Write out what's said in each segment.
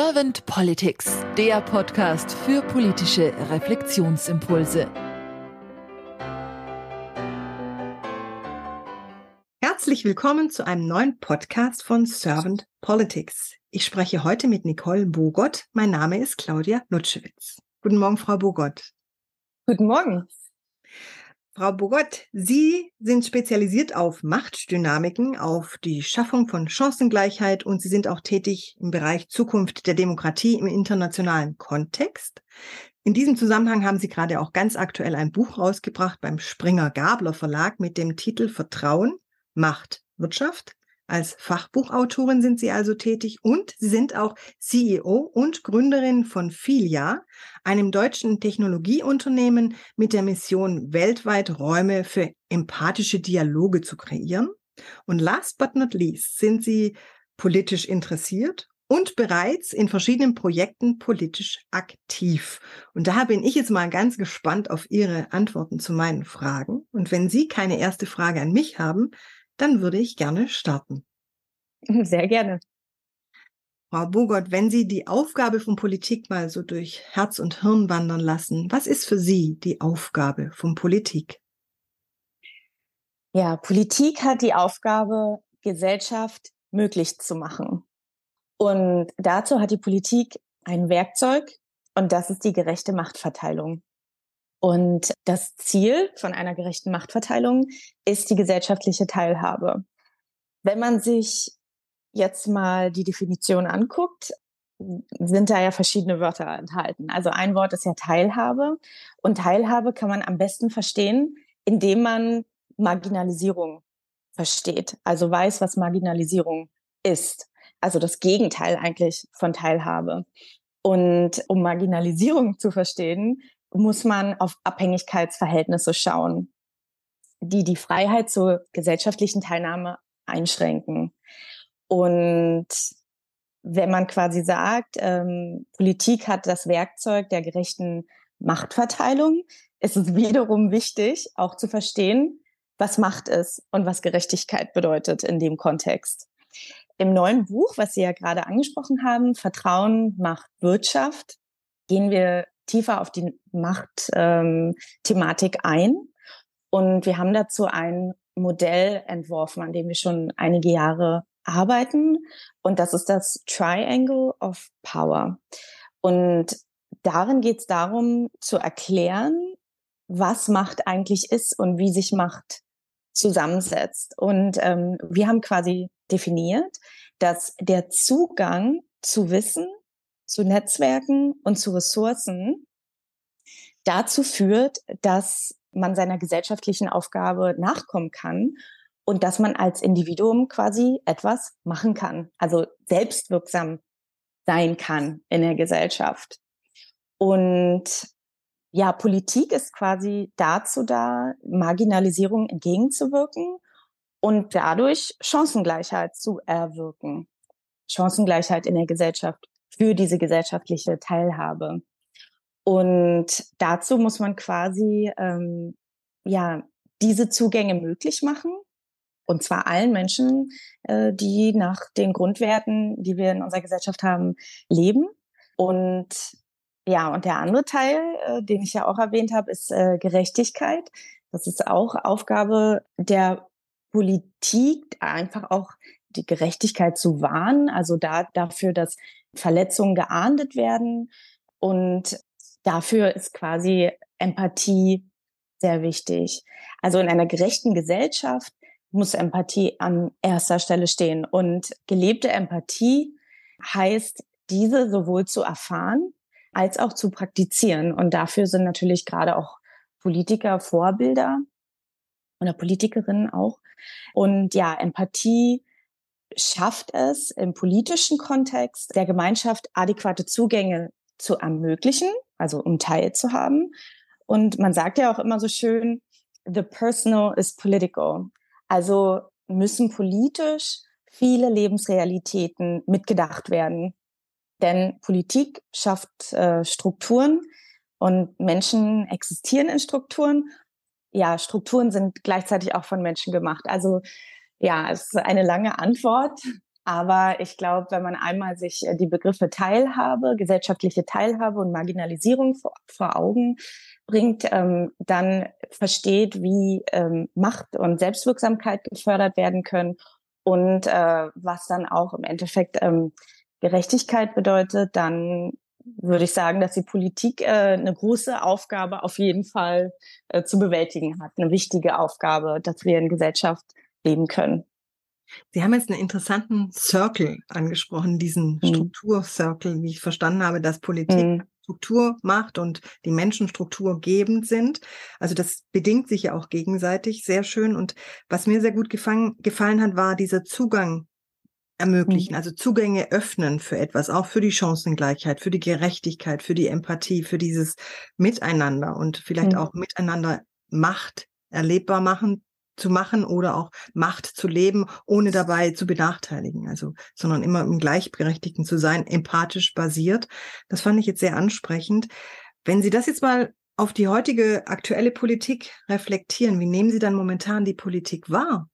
Servant Politics, der Podcast für politische Reflexionsimpulse. Herzlich willkommen zu einem neuen Podcast von Servant Politics. Ich spreche heute mit Nicole Bogott. Mein Name ist Claudia Lutschewitz. Guten Morgen, Frau Bogott. Guten Morgen. Frau Bogott, Sie sind spezialisiert auf Machtdynamiken, auf die Schaffung von Chancengleichheit und Sie sind auch tätig im Bereich Zukunft der Demokratie im internationalen Kontext. In diesem Zusammenhang haben Sie gerade auch ganz aktuell ein Buch rausgebracht beim Springer Gabler Verlag mit dem Titel Vertrauen, Macht, Wirtschaft. Als Fachbuchautorin sind Sie also tätig und Sie sind auch CEO und Gründerin von Filia, einem deutschen Technologieunternehmen mit der Mission, weltweit Räume für empathische Dialoge zu kreieren. Und last but not least sind Sie politisch interessiert und bereits in verschiedenen Projekten politisch aktiv. Und da bin ich jetzt mal ganz gespannt auf Ihre Antworten zu meinen Fragen. Und wenn Sie keine erste Frage an mich haben, dann würde ich gerne starten. Sehr gerne. Frau Bogott, wenn Sie die Aufgabe von Politik mal so durch Herz und Hirn wandern lassen, was ist für Sie die Aufgabe von Politik? Ja, Politik hat die Aufgabe, Gesellschaft möglich zu machen. Und dazu hat die Politik ein Werkzeug und das ist die gerechte Machtverteilung. Und das Ziel von einer gerechten Machtverteilung ist die gesellschaftliche Teilhabe. Wenn man sich jetzt mal die Definition anguckt, sind da ja verschiedene Wörter enthalten. Also ein Wort ist ja Teilhabe und Teilhabe kann man am besten verstehen, indem man Marginalisierung versteht, also weiß, was Marginalisierung ist. Also das Gegenteil eigentlich von Teilhabe. Und um Marginalisierung zu verstehen, muss man auf Abhängigkeitsverhältnisse schauen, die die Freiheit zur gesellschaftlichen Teilnahme einschränken. Und wenn man quasi sagt, ähm, Politik hat das Werkzeug der gerechten Machtverteilung, ist es wiederum wichtig, auch zu verstehen, was Macht ist und was Gerechtigkeit bedeutet in dem Kontext. Im neuen Buch, was Sie ja gerade angesprochen haben, Vertrauen macht Wirtschaft, gehen wir tiefer auf die Machtthematik ähm, ein. Und wir haben dazu ein Modell entworfen, an dem wir schon einige Jahre arbeiten. Und das ist das Triangle of Power. Und darin geht es darum zu erklären, was Macht eigentlich ist und wie sich Macht zusammensetzt. Und ähm, wir haben quasi definiert, dass der Zugang zu Wissen zu Netzwerken und zu Ressourcen dazu führt, dass man seiner gesellschaftlichen Aufgabe nachkommen kann und dass man als Individuum quasi etwas machen kann, also selbstwirksam sein kann in der Gesellschaft. Und ja, Politik ist quasi dazu da, Marginalisierung entgegenzuwirken und dadurch Chancengleichheit zu erwirken. Chancengleichheit in der Gesellschaft für diese gesellschaftliche Teilhabe. Und dazu muss man quasi ähm, ja diese Zugänge möglich machen. Und zwar allen Menschen, äh, die nach den Grundwerten, die wir in unserer Gesellschaft haben, leben. Und ja, und der andere Teil, äh, den ich ja auch erwähnt habe, ist äh, Gerechtigkeit. Das ist auch Aufgabe der Politik, einfach auch die Gerechtigkeit zu wahren, also da, dafür, dass Verletzungen geahndet werden. Und dafür ist quasi Empathie sehr wichtig. Also in einer gerechten Gesellschaft muss Empathie an erster Stelle stehen. Und gelebte Empathie heißt, diese sowohl zu erfahren als auch zu praktizieren. Und dafür sind natürlich gerade auch Politiker Vorbilder oder Politikerinnen auch. Und ja, Empathie schafft es im politischen Kontext der Gemeinschaft adäquate Zugänge zu ermöglichen, also um teilzuhaben. Und man sagt ja auch immer so schön, the personal is political. Also müssen politisch viele Lebensrealitäten mitgedacht werden. Denn Politik schafft äh, Strukturen und Menschen existieren in Strukturen. Ja, Strukturen sind gleichzeitig auch von Menschen gemacht. Also ja, es ist eine lange Antwort, Aber ich glaube, wenn man einmal sich äh, die Begriffe Teilhabe, gesellschaftliche Teilhabe und Marginalisierung vor, vor Augen bringt, ähm, dann versteht, wie ähm, Macht und Selbstwirksamkeit gefördert werden können und äh, was dann auch im Endeffekt ähm, Gerechtigkeit bedeutet, dann würde ich sagen, dass die Politik äh, eine große Aufgabe auf jeden Fall äh, zu bewältigen hat, eine wichtige Aufgabe, dass wir in Gesellschaft leben können. Sie haben jetzt einen interessanten Circle angesprochen, diesen mhm. Strukturcircle, wie ich verstanden habe, dass Politik mhm. Struktur macht und die Menschen strukturgebend sind. Also das bedingt sich ja auch gegenseitig sehr schön. Und was mir sehr gut gefallen, gefallen hat, war dieser Zugang ermöglichen, mhm. also Zugänge öffnen für etwas, auch für die Chancengleichheit, für die Gerechtigkeit, für die Empathie, für dieses Miteinander und vielleicht mhm. auch miteinander Macht erlebbar machen zu machen oder auch Macht zu leben, ohne dabei zu benachteiligen. Also, sondern immer im Gleichberechtigten zu sein, empathisch basiert. Das fand ich jetzt sehr ansprechend. Wenn Sie das jetzt mal auf die heutige aktuelle Politik reflektieren, wie nehmen Sie dann momentan die Politik wahr?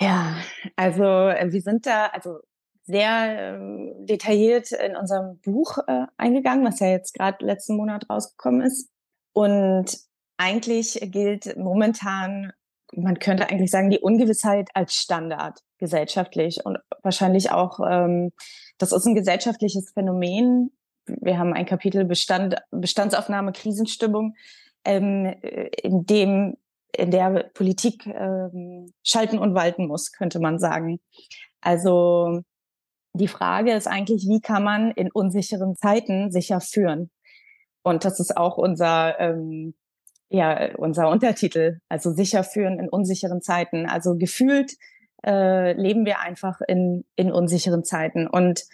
Ja, also äh, wir sind da also sehr ähm, detailliert in unserem Buch äh, eingegangen, was ja jetzt gerade letzten Monat rausgekommen ist. Und eigentlich gilt momentan man könnte eigentlich sagen, die Ungewissheit als Standard gesellschaftlich und wahrscheinlich auch, ähm, das ist ein gesellschaftliches Phänomen. Wir haben ein Kapitel Bestand, Bestandsaufnahme, Krisenstimmung, ähm, in dem in der Politik ähm, schalten und walten muss, könnte man sagen. Also die Frage ist eigentlich, wie kann man in unsicheren Zeiten sicher führen? Und das ist auch unser ähm, ja, unser Untertitel, also sicher führen in unsicheren Zeiten. Also gefühlt äh, leben wir einfach in, in unsicheren Zeiten. Und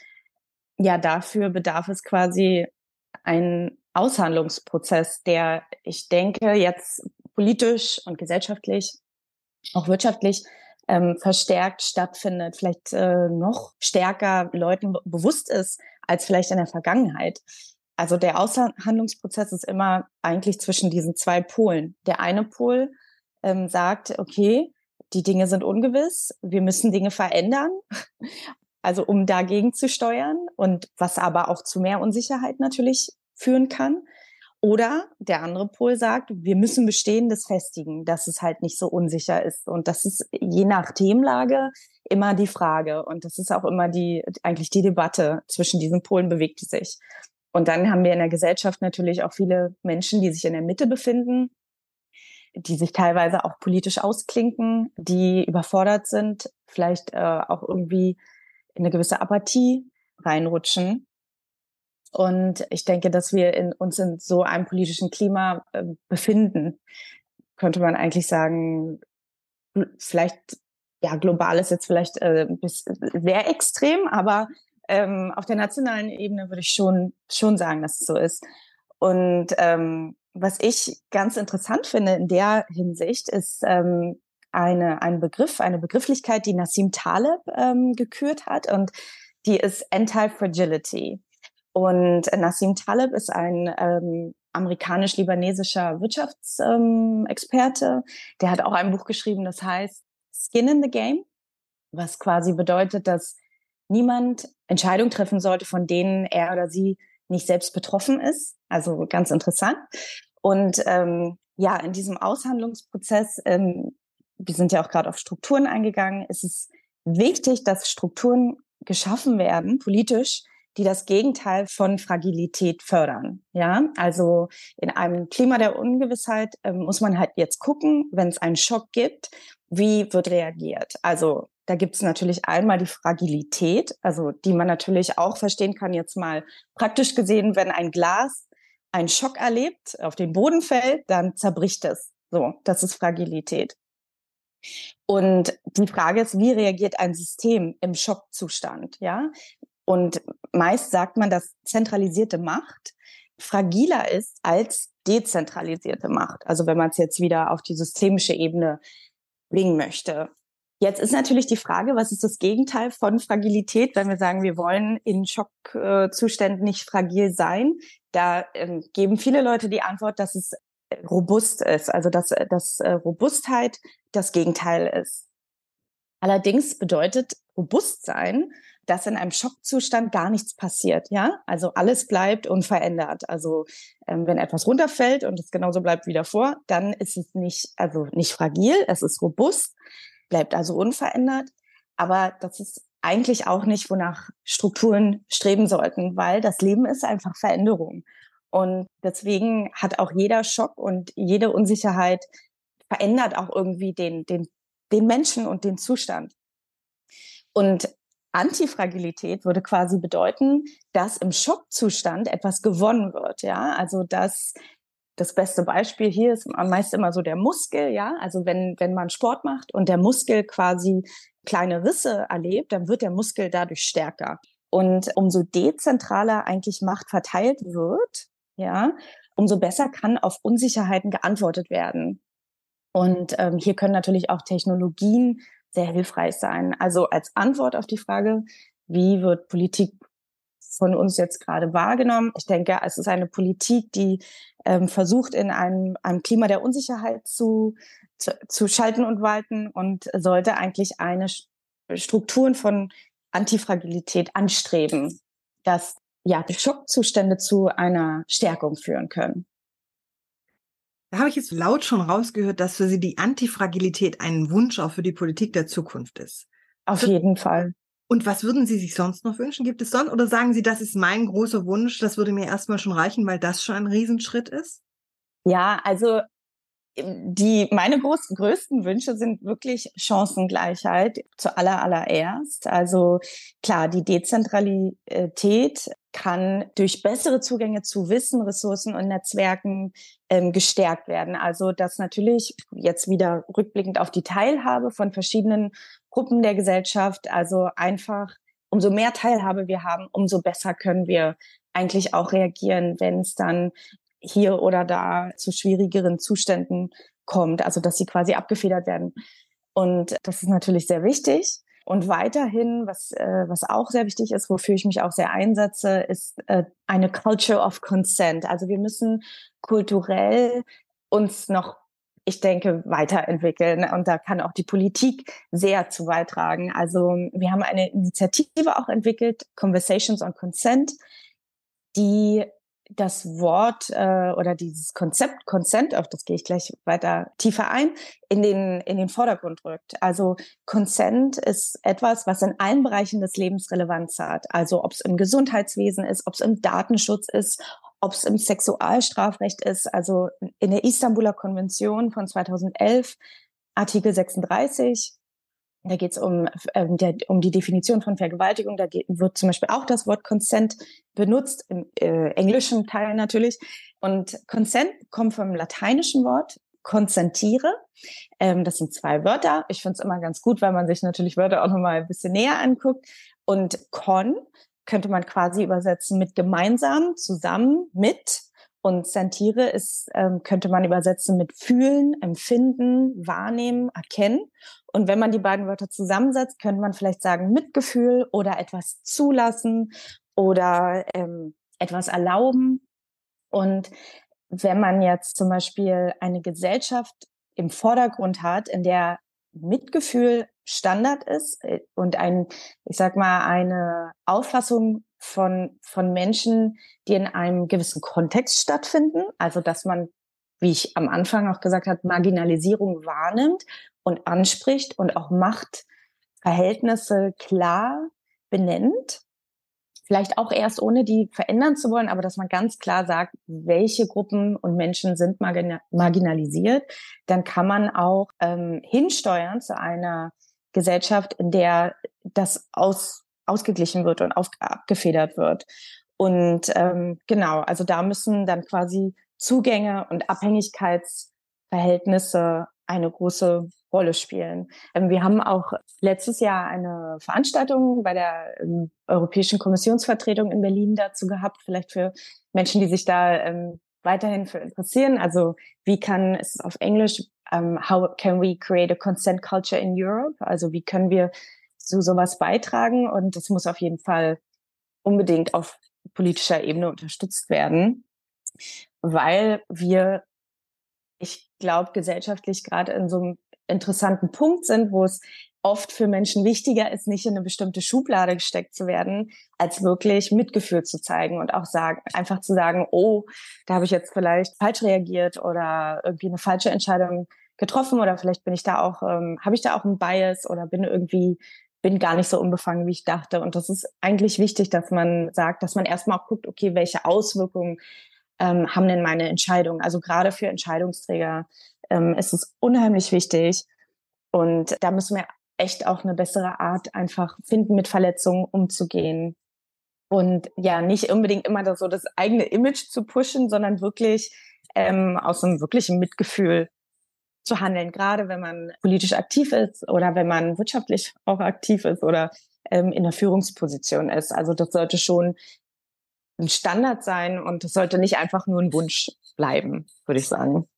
ja, dafür bedarf es quasi ein Aushandlungsprozess, der, ich denke, jetzt politisch und gesellschaftlich, auch wirtschaftlich, ähm, verstärkt stattfindet, vielleicht äh, noch stärker Leuten bewusst ist als vielleicht in der Vergangenheit. Also der Aushandlungsprozess ist immer eigentlich zwischen diesen zwei Polen. Der eine Pol ähm, sagt, okay, die Dinge sind ungewiss, wir müssen Dinge verändern, also um dagegen zu steuern und was aber auch zu mehr Unsicherheit natürlich führen kann. Oder der andere Pol sagt, wir müssen Bestehendes festigen, dass es halt nicht so unsicher ist. Und das ist je nach Themenlage immer die Frage. Und das ist auch immer die, eigentlich die Debatte zwischen diesen Polen bewegt sich. Und dann haben wir in der Gesellschaft natürlich auch viele Menschen, die sich in der Mitte befinden, die sich teilweise auch politisch ausklinken, die überfordert sind, vielleicht äh, auch irgendwie in eine gewisse Apathie reinrutschen. Und ich denke, dass wir in, uns in so einem politischen Klima äh, befinden, könnte man eigentlich sagen, vielleicht, ja, global ist jetzt vielleicht äh, bis, sehr extrem, aber ähm, auf der nationalen Ebene würde ich schon, schon sagen, dass es so ist. Und ähm, was ich ganz interessant finde in der Hinsicht ist ähm, eine, ein Begriff, eine Begrifflichkeit, die Nassim Taleb ähm, gekürt hat und die ist Anti-Fragility. Und Nassim Taleb ist ein ähm, amerikanisch-libanesischer Wirtschaftsexperte. Ähm, der hat auch ein Buch geschrieben, das heißt Skin in the Game, was quasi bedeutet, dass niemand Entscheidungen treffen sollte, von denen er oder sie nicht selbst betroffen ist. Also ganz interessant. Und ähm, ja, in diesem Aushandlungsprozess, ähm, wir sind ja auch gerade auf Strukturen eingegangen, ist es wichtig, dass Strukturen geschaffen werden, politisch, die das Gegenteil von Fragilität fördern. Ja, also in einem Klima der Ungewissheit äh, muss man halt jetzt gucken, wenn es einen Schock gibt, wie wird reagiert? Also da gibt es natürlich einmal die Fragilität, also die man natürlich auch verstehen kann, jetzt mal praktisch gesehen, wenn ein Glas einen Schock erlebt, auf den Boden fällt, dann zerbricht es. So, das ist Fragilität. Und die Frage ist, wie reagiert ein System im Schockzustand? Ja, und meist sagt man, dass zentralisierte Macht fragiler ist als dezentralisierte Macht. Also wenn man es jetzt wieder auf die systemische Ebene bringen möchte. Jetzt ist natürlich die Frage, was ist das Gegenteil von Fragilität, wenn wir sagen, wir wollen in Schockzuständen nicht fragil sein? Da ähm, geben viele Leute die Antwort, dass es robust ist, also dass, dass äh, Robustheit das Gegenteil ist. Allerdings bedeutet Bewusstsein, dass in einem Schockzustand gar nichts passiert, ja? Also alles bleibt unverändert. Also ähm, wenn etwas runterfällt und es genauso bleibt wie davor, dann ist es nicht, also nicht fragil, es ist robust, bleibt also unverändert. Aber das ist eigentlich auch nicht, wonach Strukturen streben sollten, weil das Leben ist einfach Veränderung. Und deswegen hat auch jeder Schock und jede Unsicherheit verändert auch irgendwie den, den, den Menschen und den Zustand. Und Antifragilität würde quasi bedeuten, dass im Schockzustand etwas gewonnen wird, ja, also dass das beste Beispiel hier ist meist immer so der Muskel, ja, also wenn wenn man Sport macht und der Muskel quasi kleine Risse erlebt, dann wird der Muskel dadurch stärker. Und umso dezentraler eigentlich Macht verteilt wird, ja, umso besser kann auf Unsicherheiten geantwortet werden. Und ähm, hier können natürlich auch Technologien sehr hilfreich sein. Also als Antwort auf die Frage, wie wird Politik von uns jetzt gerade wahrgenommen? Ich denke, es ist eine Politik, die ähm, versucht, in einem, einem Klima der Unsicherheit zu, zu, zu schalten und walten und sollte eigentlich eine Strukturen von Antifragilität anstreben, dass ja Schockzustände zu einer Stärkung führen können. Da habe ich jetzt laut schon rausgehört, dass für Sie die Antifragilität ein Wunsch auch für die Politik der Zukunft ist. Auf jeden Fall. Und was würden Sie sich sonst noch wünschen? Gibt es sonst oder sagen Sie, das ist mein großer Wunsch, das würde mir erstmal schon reichen, weil das schon ein Riesenschritt ist? Ja, also die, meine groß, größten Wünsche sind wirklich Chancengleichheit zu aller, allererst. Also klar, die Dezentralität kann durch bessere Zugänge zu Wissen, Ressourcen und Netzwerken ähm, gestärkt werden. Also dass natürlich jetzt wieder rückblickend auf die Teilhabe von verschiedenen Gruppen der Gesellschaft, also einfach umso mehr Teilhabe wir haben, umso besser können wir eigentlich auch reagieren, wenn es dann hier oder da zu schwierigeren Zuständen kommt, also dass sie quasi abgefedert werden. Und das ist natürlich sehr wichtig. Und weiterhin, was, äh, was auch sehr wichtig ist, wofür ich mich auch sehr einsetze, ist äh, eine Culture of Consent. Also wir müssen kulturell uns noch, ich denke, weiterentwickeln. Und da kann auch die Politik sehr zu beitragen. Also wir haben eine Initiative auch entwickelt, Conversations on Consent, die das Wort äh, oder dieses Konzept Consent, auf das gehe ich gleich weiter tiefer ein, in den, in den Vordergrund rückt. Also Consent ist etwas, was in allen Bereichen des Lebens Relevanz hat. Also ob es im Gesundheitswesen ist, ob es im Datenschutz ist, ob es im Sexualstrafrecht ist. Also in der Istanbuler Konvention von 2011, Artikel 36, da geht es um, ähm, um die Definition von Vergewaltigung. Da geht, wird zum Beispiel auch das Wort Consent benutzt, im äh, englischen Teil natürlich. Und Consent kommt vom lateinischen Wort konsentiere. Ähm, das sind zwei Wörter. Ich finde es immer ganz gut, weil man sich natürlich Wörter auch nochmal ein bisschen näher anguckt. Und con könnte man quasi übersetzen mit gemeinsam, zusammen, mit. Und sentiere ist, ähm, könnte man übersetzen mit fühlen, empfinden, wahrnehmen, erkennen. Und wenn man die beiden Wörter zusammensetzt, könnte man vielleicht sagen Mitgefühl oder etwas zulassen oder ähm, etwas erlauben. Und wenn man jetzt zum Beispiel eine Gesellschaft im Vordergrund hat, in der Mitgefühl Standard ist äh, und ein, ich sag mal, eine Auffassung von, von Menschen, die in einem gewissen Kontext stattfinden. Also, dass man, wie ich am Anfang auch gesagt habe, Marginalisierung wahrnimmt und anspricht und auch Machtverhältnisse klar benennt. Vielleicht auch erst ohne die verändern zu wollen, aber dass man ganz klar sagt, welche Gruppen und Menschen sind marginalisiert, dann kann man auch ähm, hinsteuern zu einer Gesellschaft, in der das aus ausgeglichen wird und auf, abgefedert wird. Und ähm, genau, also da müssen dann quasi Zugänge und Abhängigkeitsverhältnisse eine große Rolle spielen. Ähm, wir haben auch letztes Jahr eine Veranstaltung bei der ähm, Europäischen Kommissionsvertretung in Berlin dazu gehabt, vielleicht für Menschen, die sich da ähm, weiterhin für interessieren. Also wie kann es auf Englisch, um, how can we create a consent culture in Europe? Also wie können wir zu sowas beitragen und das muss auf jeden Fall unbedingt auf politischer Ebene unterstützt werden, weil wir, ich glaube, gesellschaftlich gerade in so einem interessanten Punkt sind, wo es oft für Menschen wichtiger ist, nicht in eine bestimmte Schublade gesteckt zu werden, als wirklich Mitgefühl zu zeigen und auch sagen, einfach zu sagen, oh, da habe ich jetzt vielleicht falsch reagiert oder irgendwie eine falsche Entscheidung getroffen oder vielleicht bin ich da auch, ähm, habe ich da auch einen Bias oder bin irgendwie, bin gar nicht so unbefangen, wie ich dachte. Und das ist eigentlich wichtig, dass man sagt, dass man erstmal auch guckt, okay, welche Auswirkungen ähm, haben denn meine Entscheidungen? Also gerade für Entscheidungsträger ähm, ist es unheimlich wichtig. Und da müssen wir echt auch eine bessere Art einfach finden, mit Verletzungen umzugehen. Und ja, nicht unbedingt immer so das eigene Image zu pushen, sondern wirklich ähm, aus einem wirklichen Mitgefühl zu handeln, gerade wenn man politisch aktiv ist oder wenn man wirtschaftlich auch aktiv ist oder ähm, in der Führungsposition ist. Also das sollte schon ein Standard sein und es sollte nicht einfach nur ein Wunsch bleiben, würde ich sagen.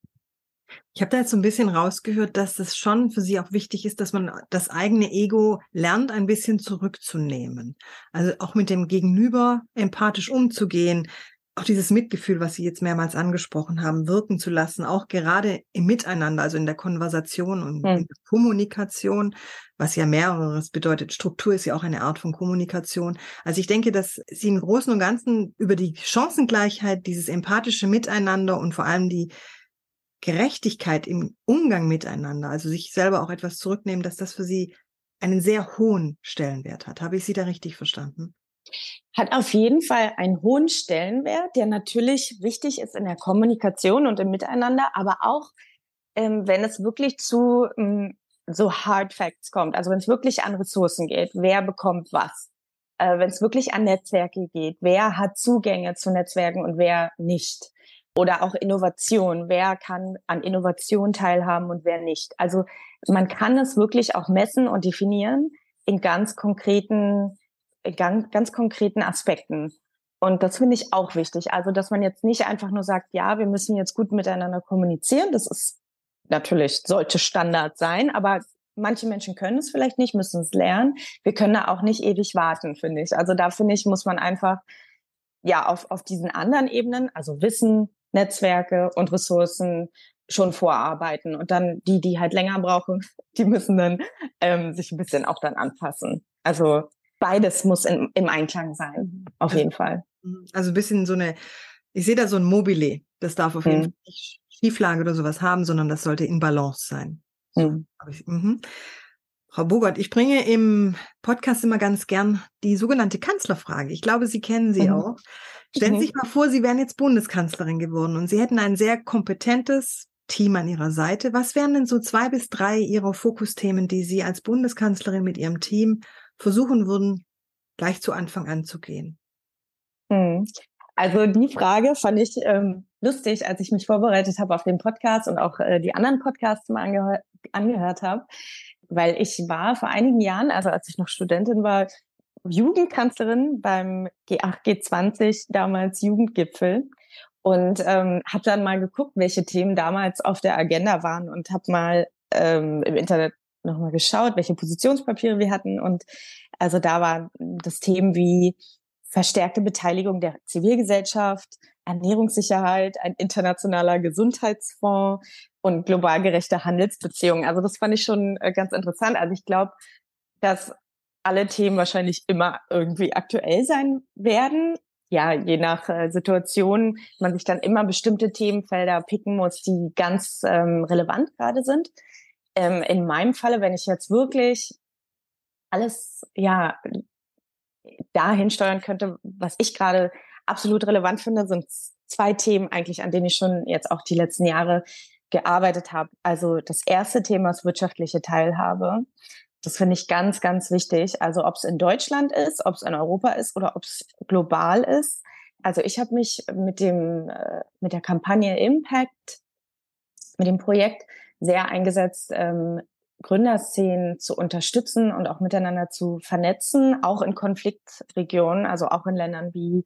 Ich habe da jetzt so ein bisschen rausgehört, dass es schon für Sie auch wichtig ist, dass man das eigene Ego lernt, ein bisschen zurückzunehmen. Also auch mit dem Gegenüber empathisch umzugehen, auch dieses Mitgefühl, was Sie jetzt mehrmals angesprochen haben, wirken zu lassen, auch gerade im Miteinander, also in der Konversation und hm. in der Kommunikation, was ja mehreres bedeutet. Struktur ist ja auch eine Art von Kommunikation. Also ich denke, dass Sie im Großen und Ganzen über die Chancengleichheit, dieses empathische Miteinander und vor allem die Gerechtigkeit im Umgang miteinander, also sich selber auch etwas zurücknehmen, dass das für Sie einen sehr hohen Stellenwert hat. Habe ich Sie da richtig verstanden? Hat auf jeden Fall einen hohen Stellenwert, der natürlich wichtig ist in der Kommunikation und im Miteinander, aber auch, ähm, wenn es wirklich zu ähm, so Hard Facts kommt, also wenn es wirklich an Ressourcen geht, wer bekommt was, äh, wenn es wirklich an Netzwerke geht, wer hat Zugänge zu Netzwerken und wer nicht. Oder auch Innovation. Wer kann an Innovation teilhaben und wer nicht? Also man kann es wirklich auch messen und definieren in ganz konkreten, ganz, ganz konkreten Aspekten. Und das finde ich auch wichtig. Also, dass man jetzt nicht einfach nur sagt, ja, wir müssen jetzt gut miteinander kommunizieren. Das ist natürlich, sollte Standard sein, aber manche Menschen können es vielleicht nicht, müssen es lernen. Wir können da auch nicht ewig warten, finde ich. Also da finde ich, muss man einfach ja auf, auf diesen anderen Ebenen, also Wissen, Netzwerke und Ressourcen schon vorarbeiten. Und dann die, die halt länger brauchen, die müssen dann ähm, sich ein bisschen auch dann anpassen. Also beides muss in, im Einklang sein, auf jeden Fall. Mhm. Also ein bisschen so eine, ich sehe da so ein Mobile. Das darf auf jeden mhm. Fall nicht Schieflage oder sowas haben, sondern das sollte in Balance sein. Mhm. mhm. Frau Bogart, ich bringe im Podcast immer ganz gern die sogenannte Kanzlerfrage. Ich glaube, Sie kennen sie mhm. auch. Stellen Sie mhm. sich mal vor, Sie wären jetzt Bundeskanzlerin geworden und Sie hätten ein sehr kompetentes Team an Ihrer Seite. Was wären denn so zwei bis drei Ihrer Fokusthemen, die Sie als Bundeskanzlerin mit Ihrem Team versuchen würden, gleich zu Anfang anzugehen? Hm. Also die Frage fand ich ähm, lustig, als ich mich vorbereitet habe auf den Podcast und auch äh, die anderen Podcasts mal angehör angehört habe, weil ich war vor einigen Jahren, also als ich noch Studentin war, Jugendkanzlerin beim G8, G20, damals Jugendgipfel. Und ähm, habe dann mal geguckt, welche Themen damals auf der Agenda waren und habe mal ähm, im Internet nochmal geschaut, welche Positionspapiere wir hatten. Und also da waren das Themen wie verstärkte Beteiligung der Zivilgesellschaft, Ernährungssicherheit, ein internationaler Gesundheitsfonds und global gerechte Handelsbeziehungen. Also das fand ich schon äh, ganz interessant. Also ich glaube, dass alle Themen wahrscheinlich immer irgendwie aktuell sein werden. Ja, je nach äh, Situation man sich dann immer bestimmte Themenfelder picken muss, die ganz ähm, relevant gerade sind. Ähm, in meinem Falle, wenn ich jetzt wirklich alles ja dahin steuern könnte, was ich gerade absolut relevant finde, sind zwei Themen eigentlich, an denen ich schon jetzt auch die letzten Jahre gearbeitet habe. Also das erste Thema ist wirtschaftliche Teilhabe. Das finde ich ganz, ganz wichtig. Also ob es in Deutschland ist, ob es in Europa ist oder ob es global ist. Also ich habe mich mit dem äh, mit der Kampagne Impact, mit dem Projekt sehr eingesetzt, ähm, Gründerszenen zu unterstützen und auch miteinander zu vernetzen, auch in Konfliktregionen, also auch in Ländern wie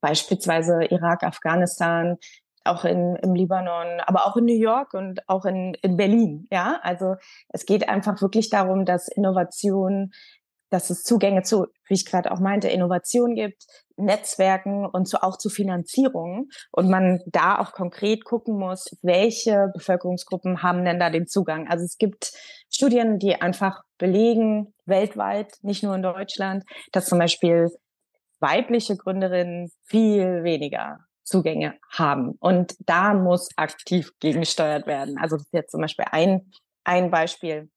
beispielsweise Irak, Afghanistan, auch in, im Libanon, aber auch in New York und auch in, in Berlin. Ja, also es geht einfach wirklich darum, dass Innovation, dass es Zugänge zu, wie ich gerade auch meinte, Innovation gibt, Netzwerken und so auch zu Finanzierung und man da auch konkret gucken muss, welche Bevölkerungsgruppen haben denn da den Zugang. Also es gibt Studien, die einfach belegen, weltweit, nicht nur in Deutschland, dass zum Beispiel weibliche Gründerinnen viel weniger Zugänge haben. Und da muss aktiv gegengesteuert werden. Also das ist jetzt zum Beispiel ein, ein Beispiel.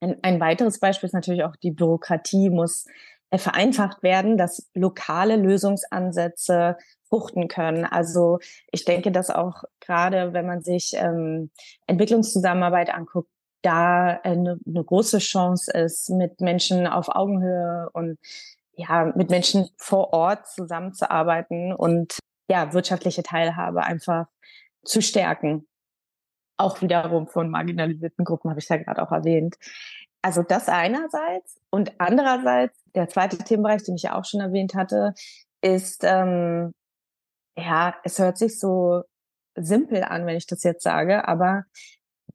Ein, ein weiteres Beispiel ist natürlich auch die Bürokratie muss äh, vereinfacht werden, dass lokale Lösungsansätze fruchten können. Also ich denke, dass auch gerade, wenn man sich ähm, Entwicklungszusammenarbeit anguckt, da eine, eine große Chance ist, mit Menschen auf Augenhöhe und ja, mit Menschen vor Ort zusammenzuarbeiten und ja, wirtschaftliche Teilhabe einfach zu stärken. Auch wiederum von marginalisierten Gruppen habe ich ja gerade auch erwähnt. Also das einerseits und andererseits der zweite Themenbereich, den ich ja auch schon erwähnt hatte, ist ähm, ja, es hört sich so simpel an, wenn ich das jetzt sage, aber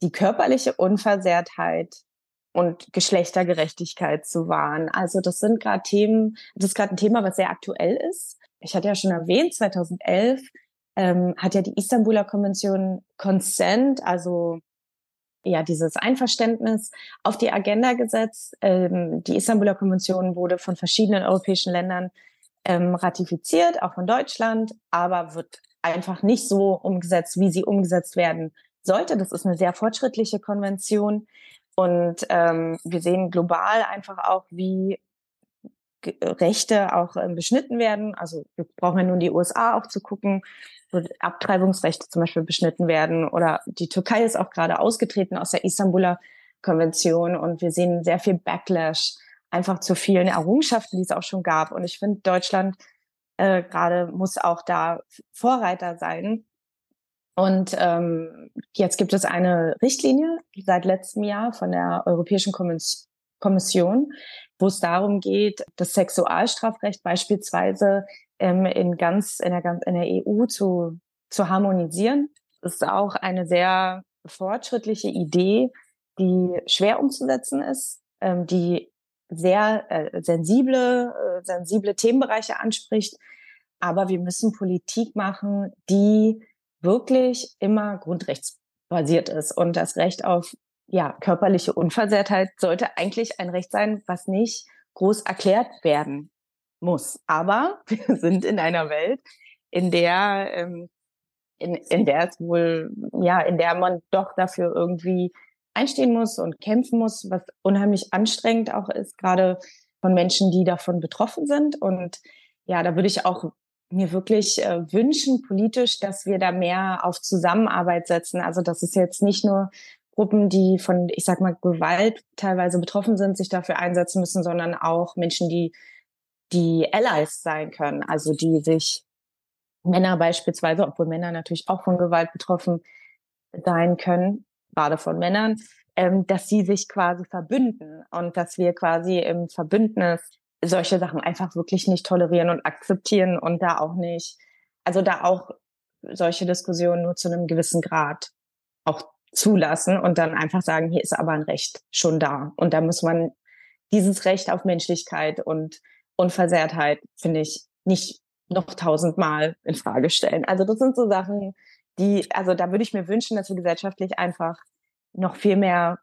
die körperliche Unversehrtheit und Geschlechtergerechtigkeit zu wahren. Also das sind gerade Themen, das ist gerade ein Thema, was sehr aktuell ist. Ich hatte ja schon erwähnt, 2011 ähm, hat ja die Istanbuler Konvention Consent, also ja dieses Einverständnis auf die Agenda gesetzt. Ähm, die Istanbuler Konvention wurde von verschiedenen europäischen Ländern ähm, ratifiziert, auch von Deutschland, aber wird einfach nicht so umgesetzt, wie sie umgesetzt werden sollte. Das ist eine sehr fortschrittliche Konvention. Und ähm, wir sehen global einfach auch, wie Rechte auch ähm, beschnitten werden. Also wir brauchen ja nun die USA auch zu gucken, wo Abtreibungsrechte zum Beispiel beschnitten werden. Oder die Türkei ist auch gerade ausgetreten aus der Istanbuler Konvention und wir sehen sehr viel Backlash einfach zu vielen Errungenschaften, die es auch schon gab. Und ich finde, Deutschland äh, gerade muss auch da Vorreiter sein. Und ähm, jetzt gibt es eine Richtlinie seit letztem Jahr von der Europäischen Kommission, wo es darum geht, das Sexualstrafrecht beispielsweise ähm, in ganz in der, in der EU zu, zu harmonisieren. Das ist auch eine sehr fortschrittliche Idee, die schwer umzusetzen ist, ähm, die sehr äh, sensible, äh, sensible Themenbereiche anspricht. Aber wir müssen Politik machen, die wirklich immer grundrechtsbasiert ist. Und das Recht auf ja, körperliche Unversehrtheit sollte eigentlich ein Recht sein, was nicht groß erklärt werden muss. Aber wir sind in einer Welt, in der, ähm, in, in der es wohl, ja, in der man doch dafür irgendwie einstehen muss und kämpfen muss, was unheimlich anstrengend auch ist, gerade von Menschen, die davon betroffen sind. Und ja, da würde ich auch mir wirklich äh, wünschen politisch, dass wir da mehr auf Zusammenarbeit setzen. Also dass es jetzt nicht nur Gruppen, die von, ich sag mal, Gewalt teilweise betroffen sind, sich dafür einsetzen müssen, sondern auch Menschen, die die Allies sein können, also die sich Männer beispielsweise, obwohl Männer natürlich auch von Gewalt betroffen sein können, gerade von Männern, ähm, dass sie sich quasi verbünden und dass wir quasi im Verbündnis solche Sachen einfach wirklich nicht tolerieren und akzeptieren und da auch nicht, also da auch solche Diskussionen nur zu einem gewissen Grad auch zulassen und dann einfach sagen, hier ist aber ein Recht schon da. Und da muss man dieses Recht auf Menschlichkeit und Unversehrtheit, finde ich, nicht noch tausendmal in Frage stellen. Also das sind so Sachen, die, also da würde ich mir wünschen, dass wir gesellschaftlich einfach noch viel mehr,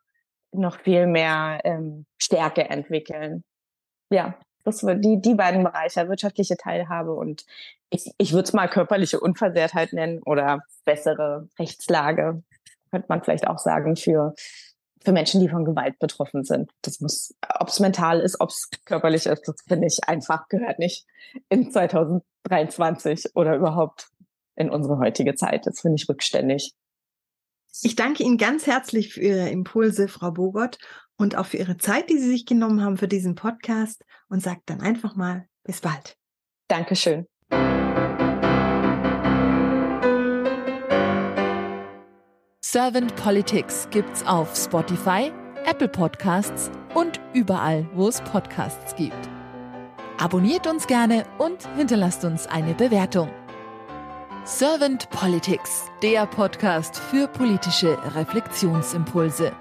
noch viel mehr ähm, Stärke entwickeln. Ja, das die, die beiden Bereiche, wirtschaftliche Teilhabe und ich, ich würde es mal körperliche Unversehrtheit nennen oder bessere Rechtslage, könnte man vielleicht auch sagen, für, für Menschen, die von Gewalt betroffen sind. Das muss, ob es mental ist, ob es körperlich ist, das finde ich einfach, gehört nicht in 2023 oder überhaupt in unsere heutige Zeit. Das finde ich rückständig. Ich danke Ihnen ganz herzlich für Ihre Impulse, Frau Bogott, und auch für Ihre Zeit, die Sie sich genommen haben für diesen Podcast und sage dann einfach mal bis bald. Dankeschön. Servant Politics gibt's auf Spotify, Apple Podcasts und überall, wo es Podcasts gibt. Abonniert uns gerne und hinterlasst uns eine Bewertung. Servant Politics, der Podcast für politische Reflexionsimpulse.